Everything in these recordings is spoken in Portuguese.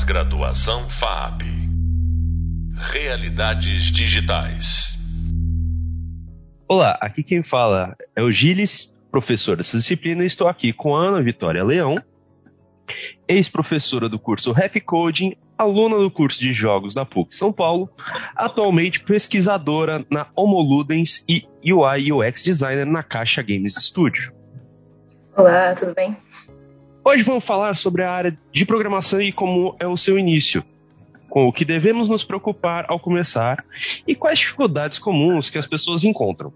Pós-graduação FAP. Realidades digitais. Olá, aqui quem fala é o Gilles, professor dessa disciplina, e estou aqui com a Ana Vitória Leão, ex-professora do curso Rap Coding, aluna do curso de jogos da PUC São Paulo, atualmente pesquisadora na Homoludens e UI UX designer na Caixa Games Studio. Olá, tudo bem? Hoje vamos falar sobre a área de programação e como é o seu início, com o que devemos nos preocupar ao começar e quais dificuldades comuns que as pessoas encontram.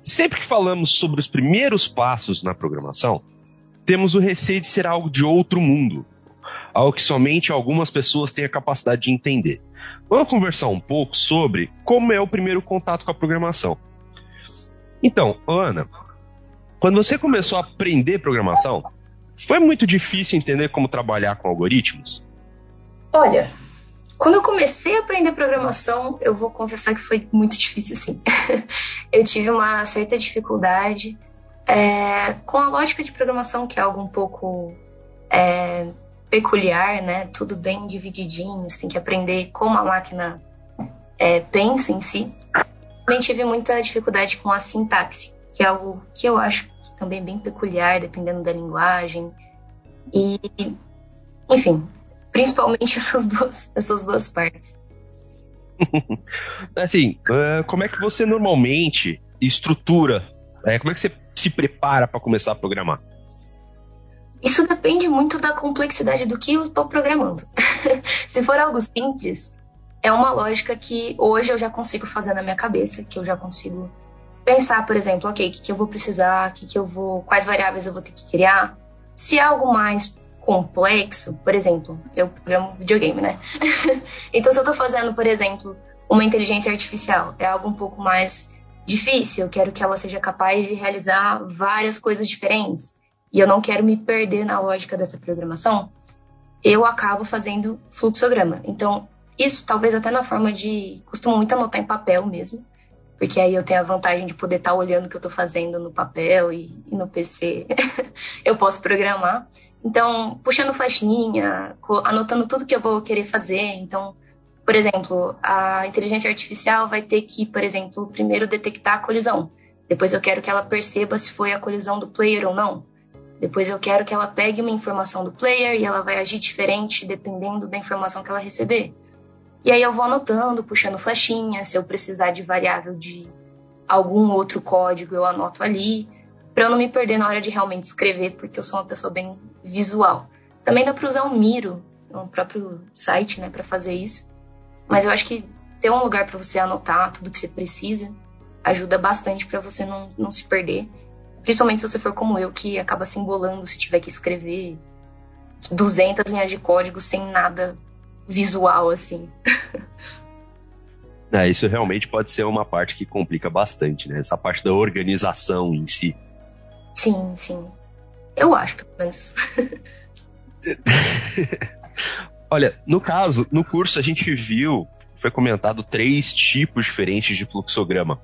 Sempre que falamos sobre os primeiros passos na programação, temos o receio de ser algo de outro mundo, algo que somente algumas pessoas têm a capacidade de entender. Vamos conversar um pouco sobre como é o primeiro contato com a programação. Então, Ana, quando você começou a aprender programação, foi muito difícil entender como trabalhar com algoritmos? Olha, quando eu comecei a aprender programação, eu vou confessar que foi muito difícil, sim. eu tive uma certa dificuldade é, com a lógica de programação, que é algo um pouco é, peculiar, né? Tudo bem divididinho, você tem que aprender como a máquina é, pensa em si. Também tive muita dificuldade com a sintaxe, que é algo que eu acho também bem peculiar, dependendo da linguagem. E, enfim, principalmente essas duas, essas duas partes. assim, uh, como é que você normalmente estrutura? Uh, como é que você se prepara para começar a programar? Isso depende muito da complexidade do que eu estou programando. se for algo simples, é uma lógica que hoje eu já consigo fazer na minha cabeça, que eu já consigo pensar, por exemplo, ok, o que, que eu vou precisar, que, que eu vou, quais variáveis eu vou ter que criar. Se é algo mais complexo, por exemplo, eu programo videogame, né? então, se eu estou fazendo, por exemplo, uma inteligência artificial, é algo um pouco mais difícil, eu quero que ela seja capaz de realizar várias coisas diferentes, e eu não quero me perder na lógica dessa programação, eu acabo fazendo fluxograma. Então, isso talvez até na forma de. costumo muito anotar em papel mesmo, porque aí eu tenho a vantagem de poder estar tá olhando o que eu estou fazendo no papel e, e no PC. eu posso programar. Então, puxando flechinha, anotando tudo que eu vou querer fazer. Então, por exemplo, a inteligência artificial vai ter que, por exemplo, primeiro detectar a colisão. Depois eu quero que ela perceba se foi a colisão do player ou não. Depois eu quero que ela pegue uma informação do player e ela vai agir diferente dependendo da informação que ela receber. E aí eu vou anotando, puxando flechinha, se eu precisar de variável de algum outro código, eu anoto ali, para eu não me perder na hora de realmente escrever, porque eu sou uma pessoa bem visual. Também dá para usar o Miro, o próprio site, né, para fazer isso. Mas eu acho que ter um lugar para você anotar tudo que você precisa ajuda bastante para você não, não se perder. Principalmente se você for como eu, que acaba se embolando se tiver que escrever 200 linhas de código sem nada visual, assim. É, isso realmente pode ser uma parte que complica bastante, né? Essa parte da organização em si. Sim, sim. Eu acho, pelo menos. Olha, no caso, no curso a gente viu, foi comentado três tipos diferentes de fluxograma.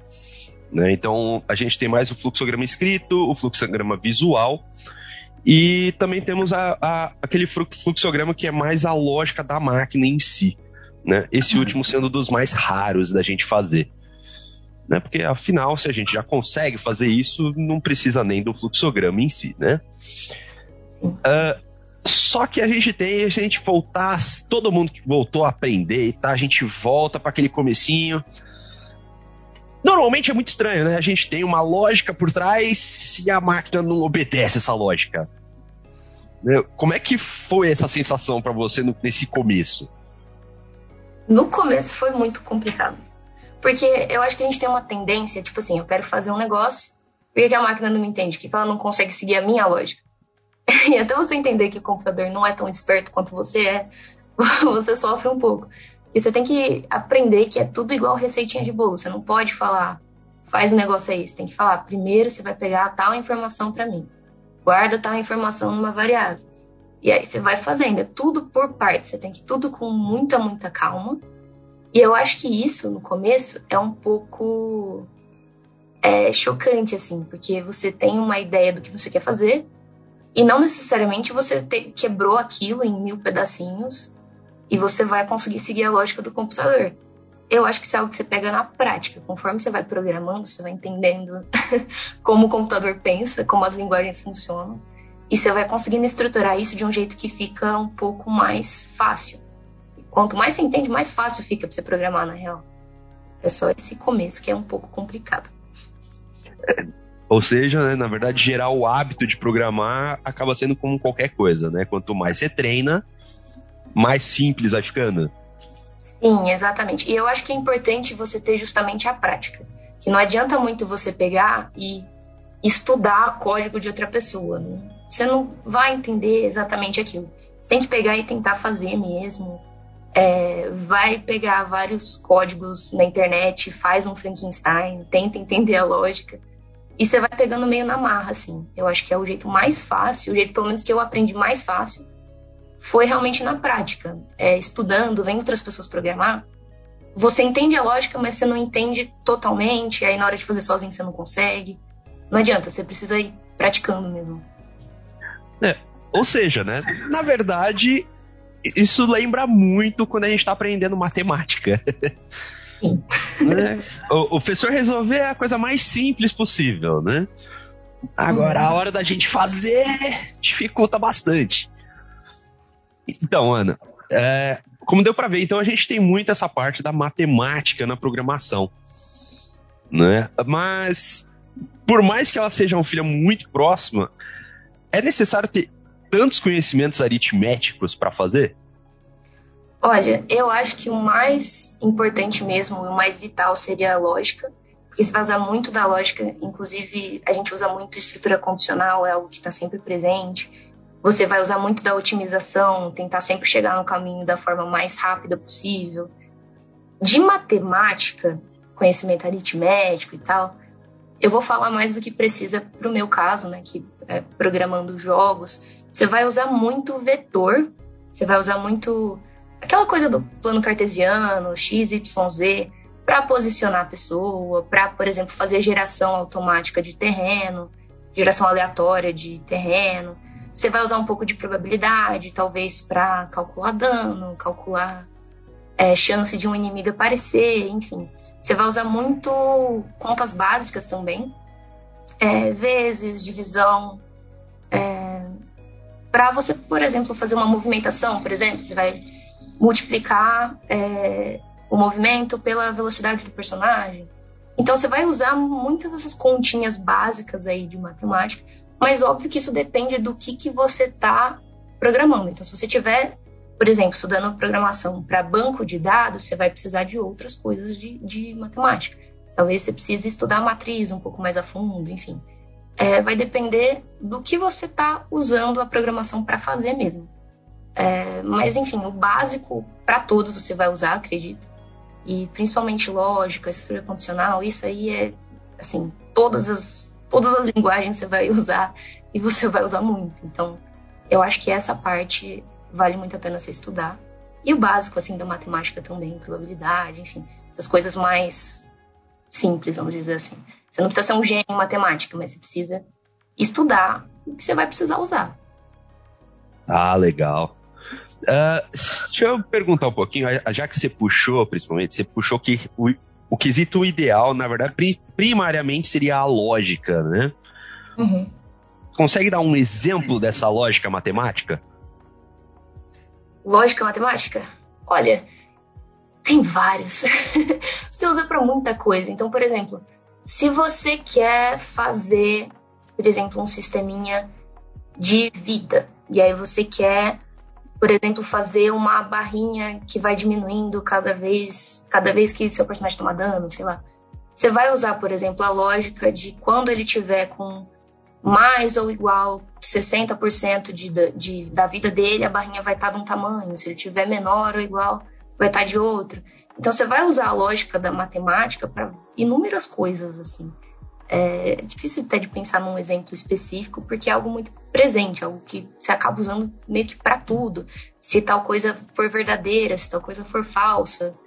Né? Então, a gente tem mais o fluxograma escrito, o fluxograma visual e também temos a, a, aquele fluxograma que é mais a lógica da máquina em si. Né? Esse uhum. último sendo dos mais raros da gente fazer. Né? Porque, afinal, se a gente já consegue fazer isso, não precisa nem do fluxograma em si. Né? Uh, só que a gente tem, a gente voltar, todo mundo que voltou a aprender, tá? a gente volta para aquele comecinho. Normalmente é muito estranho, né? A gente tem uma lógica por trás e a máquina não obedece essa lógica. Né? Como é que foi essa sensação para você nesse começo? No começo foi muito complicado. Porque eu acho que a gente tem uma tendência, tipo assim, eu quero fazer um negócio, por que a máquina não me entende? Por que ela não consegue seguir a minha lógica? E até você entender que o computador não é tão esperto quanto você é, você sofre um pouco. E você tem que aprender que é tudo igual receitinha de bolo. Você não pode falar, faz um negócio aí. Você tem que falar, primeiro você vai pegar tal informação para mim. Guarda tal informação numa variável. E aí você vai fazendo. É tudo por partes. Você tem que tudo com muita, muita calma. E eu acho que isso, no começo, é um pouco é, chocante, assim. Porque você tem uma ideia do que você quer fazer. E não necessariamente você te, quebrou aquilo em mil pedacinhos e você vai conseguir seguir a lógica do computador. Eu acho que isso é algo que você pega na prática. Conforme você vai programando, você vai entendendo como o computador pensa, como as linguagens funcionam. E você vai conseguindo estruturar isso de um jeito que fica um pouco mais fácil. Quanto mais você entende, mais fácil fica para você programar, na real. É só esse começo que é um pouco complicado. Ou seja, né, na verdade, gerar o hábito de programar acaba sendo como qualquer coisa, né? Quanto mais você treina, mais simples ficando. Sim, exatamente. E eu acho que é importante você ter justamente a prática. Que não adianta muito você pegar e estudar código de outra pessoa. Né? Você não vai entender exatamente aquilo. Você tem que pegar e tentar fazer mesmo. É, vai pegar vários códigos na internet, faz um Frankenstein, tenta entender a lógica. E você vai pegando meio na marra, assim. Eu acho que é o jeito mais fácil, o jeito pelo menos que eu aprendi mais fácil foi realmente na prática, é, estudando, vendo outras pessoas programar. Você entende a lógica, mas você não entende totalmente, aí na hora de fazer sozinho você não consegue. Não adianta, você precisa ir praticando mesmo. É, ou seja, né? Na verdade, isso lembra muito quando a gente está aprendendo matemática. Sim. né? o, o professor resolver a coisa mais simples possível, né? Agora, a hora da gente fazer dificulta bastante. Então, Ana, é, como deu para ver, então a gente tem muito essa parte da matemática na programação, né? Mas por mais que ela seja uma filha muito próxima, é necessário ter tantos conhecimentos aritméticos para fazer? Olha, eu acho que o mais importante mesmo, o mais vital seria a lógica, porque se vai usar muito da lógica, inclusive a gente usa muito estrutura condicional, é algo que está sempre presente. Você vai usar muito da otimização, tentar sempre chegar no caminho da forma mais rápida possível. De matemática, conhecimento aritmético e tal, eu vou falar mais do que precisa para o meu caso, né, que é programando jogos. Você vai usar muito vetor, você vai usar muito aquela coisa do plano cartesiano, x, y, z, para posicionar a pessoa, para, por exemplo, fazer geração automática de terreno, geração aleatória de terreno. Você vai usar um pouco de probabilidade, talvez para calcular dano, calcular é, chance de um inimigo aparecer, enfim. Você vai usar muito contas básicas também, é, vezes, divisão. É, para você, por exemplo, fazer uma movimentação, por exemplo, você vai multiplicar é, o movimento pela velocidade do personagem. Então você vai usar muitas dessas continhas básicas aí de matemática mas óbvio que isso depende do que, que você está programando. Então, se você tiver, por exemplo, estudando programação para banco de dados, você vai precisar de outras coisas de, de matemática. Talvez você precise estudar a matriz um pouco mais a fundo, enfim. É, vai depender do que você está usando a programação para fazer mesmo. É, mas, enfim, o básico para todos você vai usar, acredito. E principalmente lógica, estrutura condicional, isso aí é, assim, todas as todas as linguagens você vai usar e você vai usar muito. Então, eu acho que essa parte vale muito a pena você estudar. E o básico, assim, da matemática também, probabilidade, enfim, essas coisas mais simples, vamos dizer assim. Você não precisa ser um gênio em matemática, mas você precisa estudar o que você vai precisar usar. Ah, legal. Uh, deixa eu perguntar um pouquinho, já que você puxou, principalmente, você puxou que o, o quesito ideal, na verdade, primariamente seria a lógica, né? Uhum. Consegue dar um exemplo dessa lógica matemática? Lógica matemática? Olha, tem vários. você usa para muita coisa. Então, por exemplo, se você quer fazer, por exemplo, um sisteminha de vida, e aí você quer por exemplo, fazer uma barrinha que vai diminuindo cada vez, cada vez que seu personagem toma dano, sei lá. Você vai usar, por exemplo, a lógica de quando ele tiver com mais ou igual 60% de, de, da vida dele, a barrinha vai estar de um tamanho. Se ele tiver menor ou igual, vai estar de outro. Então, você vai usar a lógica da matemática para inúmeras coisas, assim. É difícil até de pensar num exemplo específico, porque é algo muito presente, algo que você acaba usando meio que para tudo. Se tal coisa for verdadeira, se tal coisa for falsa.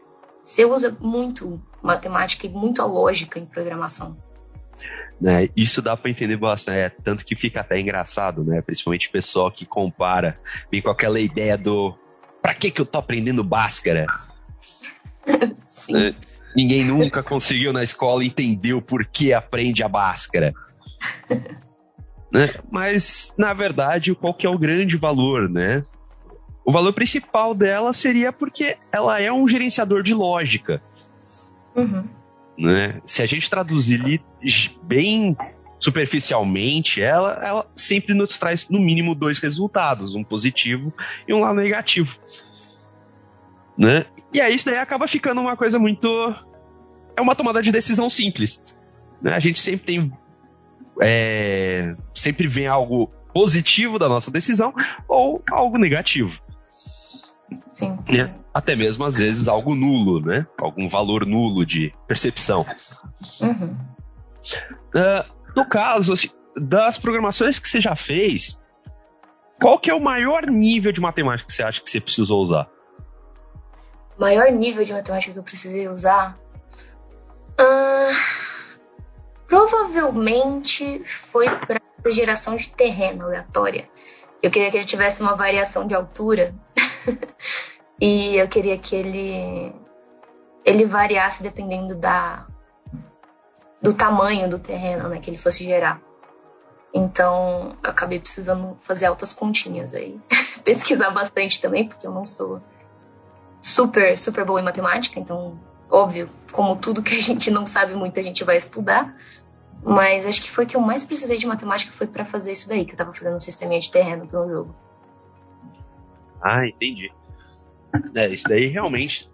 Você usa muito matemática e muito a lógica em programação. Né, isso dá para entender bastante, né? tanto que fica até engraçado, né? Principalmente o pessoal que compara, vem com aquela ideia do pra que que eu tô aprendendo Bhaskara? Sim. Né? Ninguém nunca conseguiu na escola entender o porquê aprende a Bhaskara. né? Mas, na verdade, qual que é o grande valor, né? O valor principal dela seria porque ela é um gerenciador de lógica. Uhum. Né? Se a gente traduzir bem superficialmente, ela, ela sempre nos traz no mínimo dois resultados, um positivo e um lado negativo. Né? E aí isso daí acaba ficando uma coisa muito. É uma tomada de decisão simples. Né? A gente sempre tem. É, sempre vem algo positivo da nossa decisão ou algo negativo. Sim. Né? Até mesmo, às vezes, algo nulo, né? Algum valor nulo de percepção. Uhum. Uh, no caso, assim, das programações que você já fez, qual que é o maior nível de matemática que você acha que você precisou usar? Maior nível de matemática que eu precisei usar? Uh, provavelmente foi para geração de terreno aleatória. Eu queria que ele tivesse uma variação de altura e eu queria que ele ele variasse dependendo da do tamanho do terreno, né, que ele fosse gerar. Então, eu acabei precisando fazer altas continhas aí, pesquisar bastante também, porque eu não sou super super boa em matemática, então óbvio, como tudo que a gente não sabe muito, a gente vai estudar. Mas acho que foi que eu mais precisei de matemática foi para fazer isso daí, que eu tava fazendo um sisteminha de terreno para um jogo. Ah, entendi. É, isso daí realmente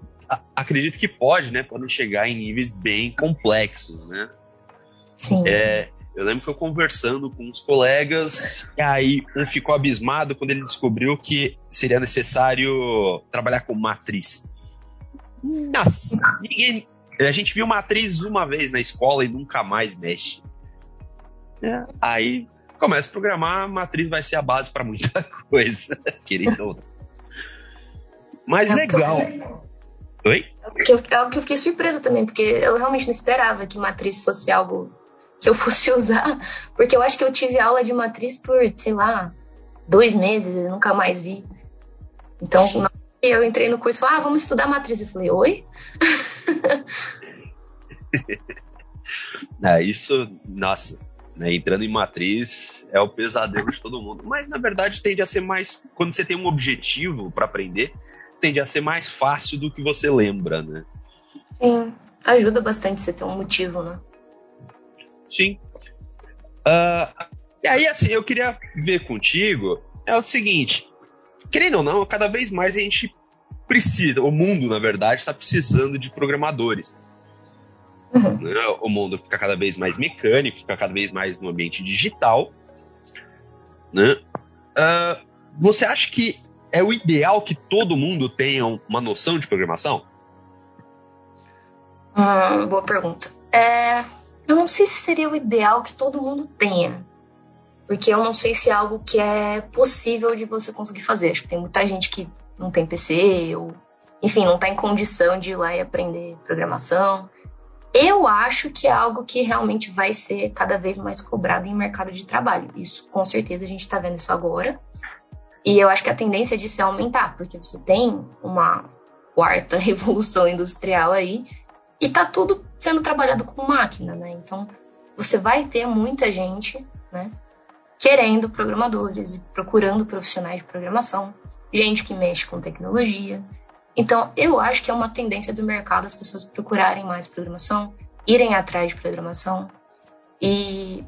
acredito que pode, né? Podem chegar em níveis bem complexos, né? Sim. É, eu lembro que eu conversando com uns colegas, e aí um ficou abismado quando ele descobriu que seria necessário trabalhar com matriz. Nossa, ninguém, a gente viu matriz uma vez na escola e nunca mais mexe. É, aí começa a programar, a matriz vai ser a base para muita coisa, querido ou não. Mas É legal. Oi? É o que eu, é o que eu fiquei surpresa também, porque eu realmente não esperava que matriz fosse algo que eu fosse usar, porque eu acho que eu tive aula de matriz por, sei lá, dois meses e nunca mais vi. Então, eu entrei no curso e falei, ah, vamos estudar matriz. Eu falei, oi? é, isso, nossa, né, entrando em matriz é o pesadelo de todo mundo. Mas na verdade tende a ser mais. Quando você tem um objetivo para aprender, tende a ser mais fácil do que você lembra, né? Sim, ajuda bastante você ter um motivo, né? Sim. Uh, e aí, assim, eu queria ver contigo é o seguinte: querendo ou não, cada vez mais a gente precisa, o mundo, na verdade, está precisando de programadores. Uhum. Né? O mundo fica cada vez mais mecânico, fica cada vez mais no ambiente digital. Né? Uh, você acha que é o ideal que todo mundo tenha uma noção de programação? Hum, boa pergunta. É, eu não sei se seria o ideal que todo mundo tenha. Porque eu não sei se é algo que é possível de você conseguir fazer. Acho que tem muita gente que não tem PC, ou, enfim, não está em condição de ir lá e aprender programação. Eu acho que é algo que realmente vai ser cada vez mais cobrado em mercado de trabalho. Isso, com certeza, a gente está vendo isso agora. E eu acho que a tendência disso é aumentar, porque você tem uma quarta revolução industrial aí e tá tudo sendo trabalhado com máquina, né? Então, você vai ter muita gente, né, querendo programadores e procurando profissionais de programação, gente que mexe com tecnologia. Então, eu acho que é uma tendência do mercado as pessoas procurarem mais programação, irem atrás de programação. E,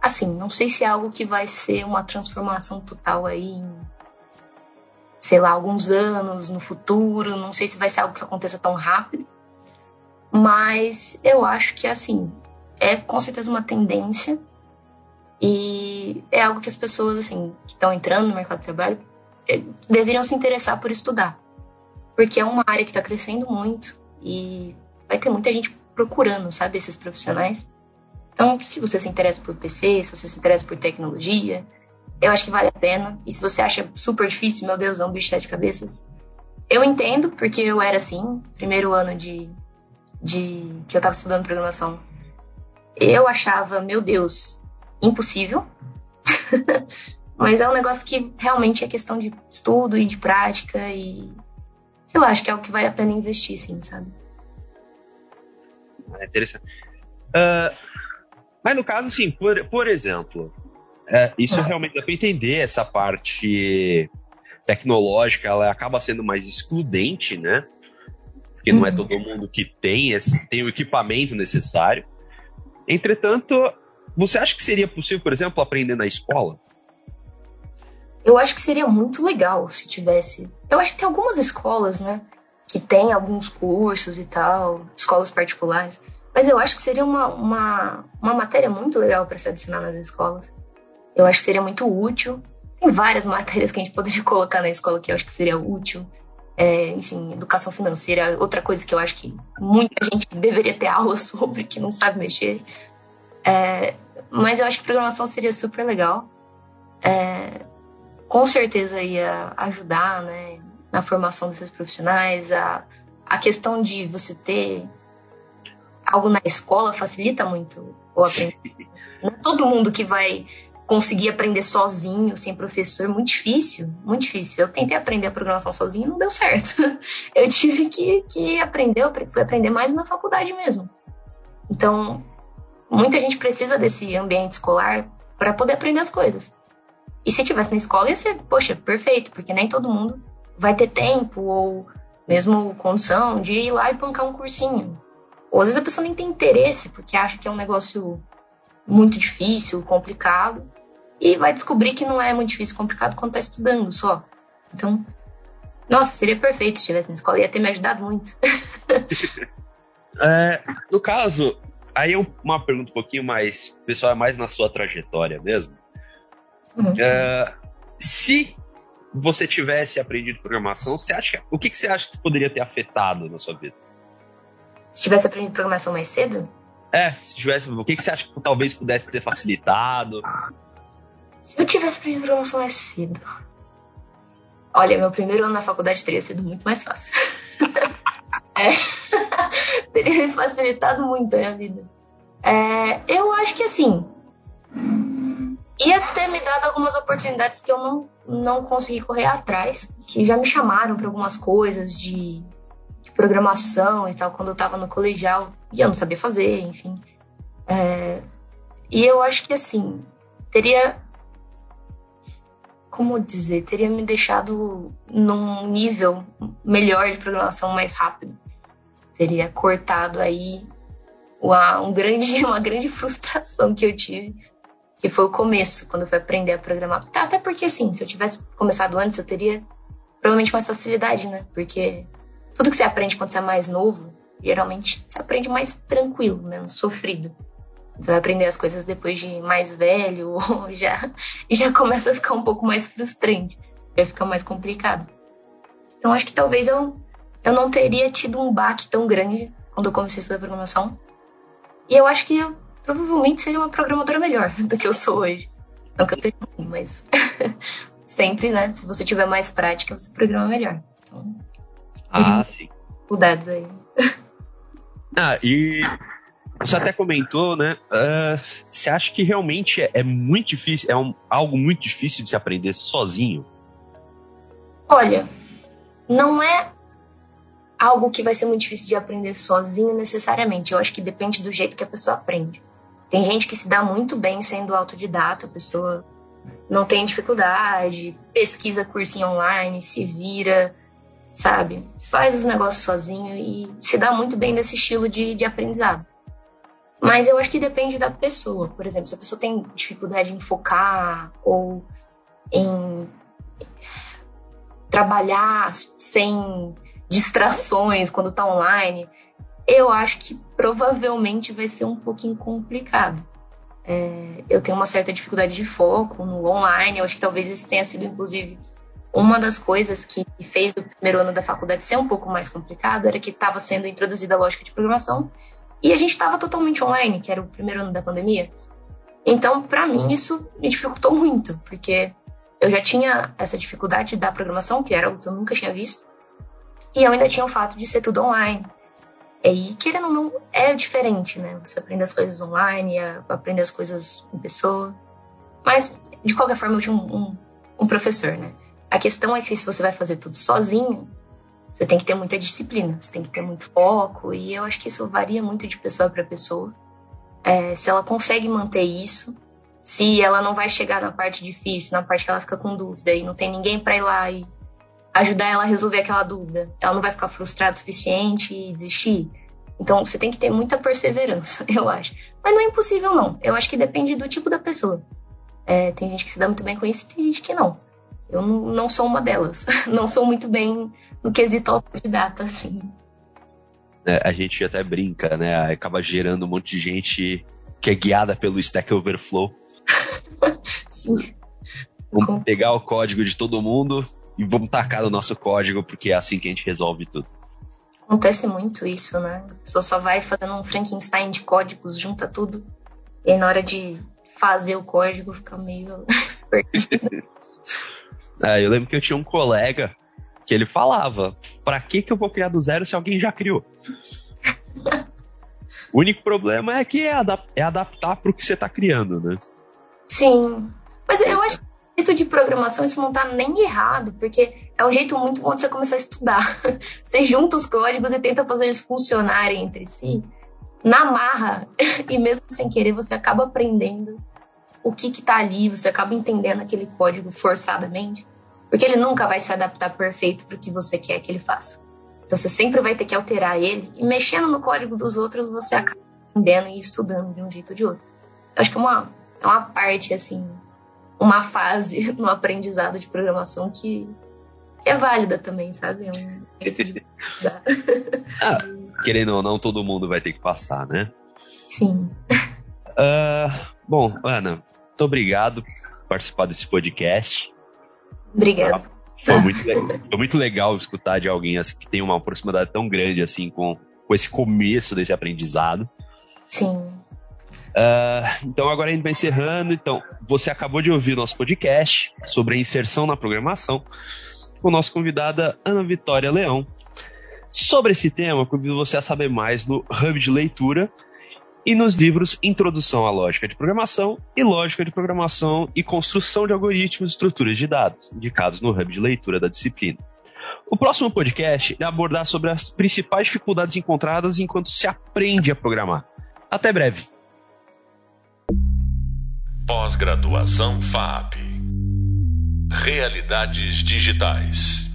assim, não sei se é algo que vai ser uma transformação total aí em, sei lá, alguns anos no futuro. Não sei se vai ser algo que aconteça tão rápido. Mas eu acho que, assim, é com certeza uma tendência. E é algo que as pessoas, assim, que estão entrando no mercado de trabalho, deveriam se interessar por estudar porque é uma área que está crescendo muito e vai ter muita gente procurando, sabe, esses profissionais. Então, se você se interessa por PC, se você se interessa por tecnologia, eu acho que vale a pena. E se você acha super difícil, meu Deus, é um bicho de sete cabeças, eu entendo, porque eu era assim, primeiro ano de, de que eu estava estudando programação. Eu achava, meu Deus, impossível. Mas é um negócio que realmente é questão de estudo e de prática e. Sei lá, acho que é o que vale a pena investir, sim, sabe? É interessante. Uh, mas no caso, sim, por, por exemplo, é, isso é. realmente dá para entender essa parte tecnológica, ela acaba sendo mais excludente, né? Porque não é uhum. todo mundo que tem, esse, tem o equipamento necessário. Entretanto, você acha que seria possível, por exemplo, aprender na escola? Eu acho que seria muito legal se tivesse. Eu acho que tem algumas escolas, né? Que tem alguns cursos e tal, escolas particulares. Mas eu acho que seria uma, uma, uma matéria muito legal para se adicionar nas escolas. Eu acho que seria muito útil. Tem várias matérias que a gente poderia colocar na escola que eu acho que seria útil. É, enfim, educação financeira, outra coisa que eu acho que muita gente deveria ter aula sobre, que não sabe mexer. É, mas eu acho que programação seria super legal. É, com certeza ia ajudar né, na formação desses profissionais. A, a questão de você ter algo na escola facilita muito o aprendizado. Não é todo mundo que vai conseguir aprender sozinho, sem professor, muito difícil, muito difícil. Eu tentei aprender a programação sozinho e não deu certo. Eu tive que, que aprender, eu fui aprender mais na faculdade mesmo. Então, muita gente precisa desse ambiente escolar para poder aprender as coisas. E se tivesse na escola, ia ser, poxa, perfeito, porque nem todo mundo vai ter tempo ou mesmo condição de ir lá e bancar um cursinho. Ou às vezes a pessoa nem tem interesse, porque acha que é um negócio muito difícil, complicado, e vai descobrir que não é muito difícil, complicado quando está estudando só. Então, nossa, seria perfeito se estivesse na escola, ia ter me ajudado muito. é, no caso, aí é uma pergunta um pouquinho mais, pessoal, é mais na sua trajetória mesmo. Uhum. É, se você tivesse aprendido programação, você acha, o que, que você acha que poderia ter afetado na sua vida? Se tivesse aprendido programação mais cedo? É, se tivesse, o que, que você acha que talvez pudesse ter facilitado? Se eu tivesse aprendido programação mais cedo. Olha, meu primeiro ano na faculdade teria sido muito mais fácil. é, teria me facilitado muito a minha vida. É, eu acho que assim. Ia ter me dado algumas oportunidades que eu não, não consegui correr atrás, que já me chamaram para algumas coisas de de programação e tal, quando eu estava no colegial, e eu não sabia fazer, enfim. É, e eu acho que, assim, teria. Como dizer? Teria me deixado num nível melhor de programação mais rápido. Teria cortado aí uma, um grande, uma grande frustração que eu tive, que foi o começo, quando eu fui aprender a programar. Até porque, assim, se eu tivesse começado antes, eu teria provavelmente mais facilidade, né? Porque tudo que você aprende quando você é mais novo, geralmente você aprende mais tranquilo, menos sofrido. Você vai aprender as coisas depois de mais velho, ou já, já começa a ficar um pouco mais frustrante, já fica mais complicado. Então acho que talvez eu, eu não teria tido um baque tão grande quando eu comecei a estudar programação. E eu acho que eu provavelmente seria uma programadora melhor do que eu sou hoje. Não que eu seja ruim, mas sempre, né? Se você tiver mais prática, você programa melhor. Então, ah, sim. Cuidados aí. Ah, e você até comentou, né? Uh, você acha que realmente é, é muito difícil, é um, algo muito difícil de se aprender sozinho? Olha, não é algo que vai ser muito difícil de aprender sozinho necessariamente. Eu acho que depende do jeito que a pessoa aprende. Tem gente que se dá muito bem sendo autodidata, a pessoa não tem dificuldade, pesquisa cursinho online, se vira, sabe? Faz os negócios sozinho e se dá muito bem nesse estilo de, de aprendizado. Mas eu acho que depende da pessoa. Por exemplo, se a pessoa tem dificuldade em focar ou em trabalhar sem distrações quando está online, eu acho que provavelmente vai ser um pouquinho complicado. É, eu tenho uma certa dificuldade de foco no online, eu acho que talvez isso tenha sido, inclusive, uma das coisas que fez o primeiro ano da faculdade ser um pouco mais complicado era que estava sendo introduzida a lógica de programação e a gente estava totalmente online, que era o primeiro ano da pandemia. Então, para mim, isso me dificultou muito, porque eu já tinha essa dificuldade da programação, que era algo que eu nunca tinha visto, e eu ainda tinha o fato de ser tudo online. E querendo ou não, é diferente, né? Você aprende as coisas online, aprende as coisas em pessoa. Mas de qualquer forma, eu tinha um, um, um professor, né? A questão é que se você vai fazer tudo sozinho, você tem que ter muita disciplina, você tem que ter muito foco, e eu acho que isso varia muito de pessoa para pessoa. É, se ela consegue manter isso, se ela não vai chegar na parte difícil, na parte que ela fica com dúvida e não tem ninguém para ir lá e ajudar ela a resolver aquela dúvida, ela não vai ficar frustrada o suficiente e desistir. Então você tem que ter muita perseverança, eu acho. Mas não é impossível, não. Eu acho que depende do tipo da pessoa. É, tem gente que se dá muito bem com isso e tem gente que não. Eu não, não sou uma delas. Não sou muito bem no quesito autodidata, assim. É, a gente até brinca, né? Acaba gerando um monte de gente que é guiada pelo Stack Overflow. Sim. Vamos Com... pegar o código de todo mundo e vamos tacar no nosso código, porque é assim que a gente resolve tudo. Acontece muito isso, né? A pessoa só vai fazendo um Frankenstein de códigos, junta tudo, e na hora de fazer o código fica meio perdido. É, eu lembro que eu tinha um colega que ele falava: para que, que eu vou criar do zero se alguém já criou? o único problema é que é, adap é adaptar para o que você está criando, né? Sim. Mas eu acho que jeito de programação isso não está nem errado, porque é um jeito muito bom de você começar a estudar. você junta os códigos e tenta fazer eles funcionarem entre si. Na marra, e mesmo sem querer, você acaba aprendendo o que está ali, você acaba entendendo aquele código forçadamente, porque ele nunca vai se adaptar perfeito para o que você quer que ele faça. Então você sempre vai ter que alterar ele e mexendo no código dos outros você acaba aprendendo e estudando de um jeito ou de outro. Eu acho que é uma, é uma parte, assim, uma fase no aprendizado de programação que, que é válida também, sabe? É um ah, querendo ou não, todo mundo vai ter que passar, né? Sim. Uh, bom, Ana, muito obrigado por participar desse podcast. Obrigada. Foi muito, foi muito legal escutar de alguém assim, que tem uma proximidade tão grande assim com, com esse começo desse aprendizado. Sim. Uh, então agora a gente vai encerrando. Então, você acabou de ouvir nosso podcast sobre a inserção na programação com nossa convidada Ana Vitória Leão. Sobre esse tema, convido você a saber mais no Hub de Leitura e nos livros Introdução à Lógica de Programação e Lógica de Programação e Construção de Algoritmos e Estruturas de Dados, indicados no hub de leitura da disciplina. O próximo podcast é abordar sobre as principais dificuldades encontradas enquanto se aprende a programar. Até breve. Pós-graduação FAP Realidades Digitais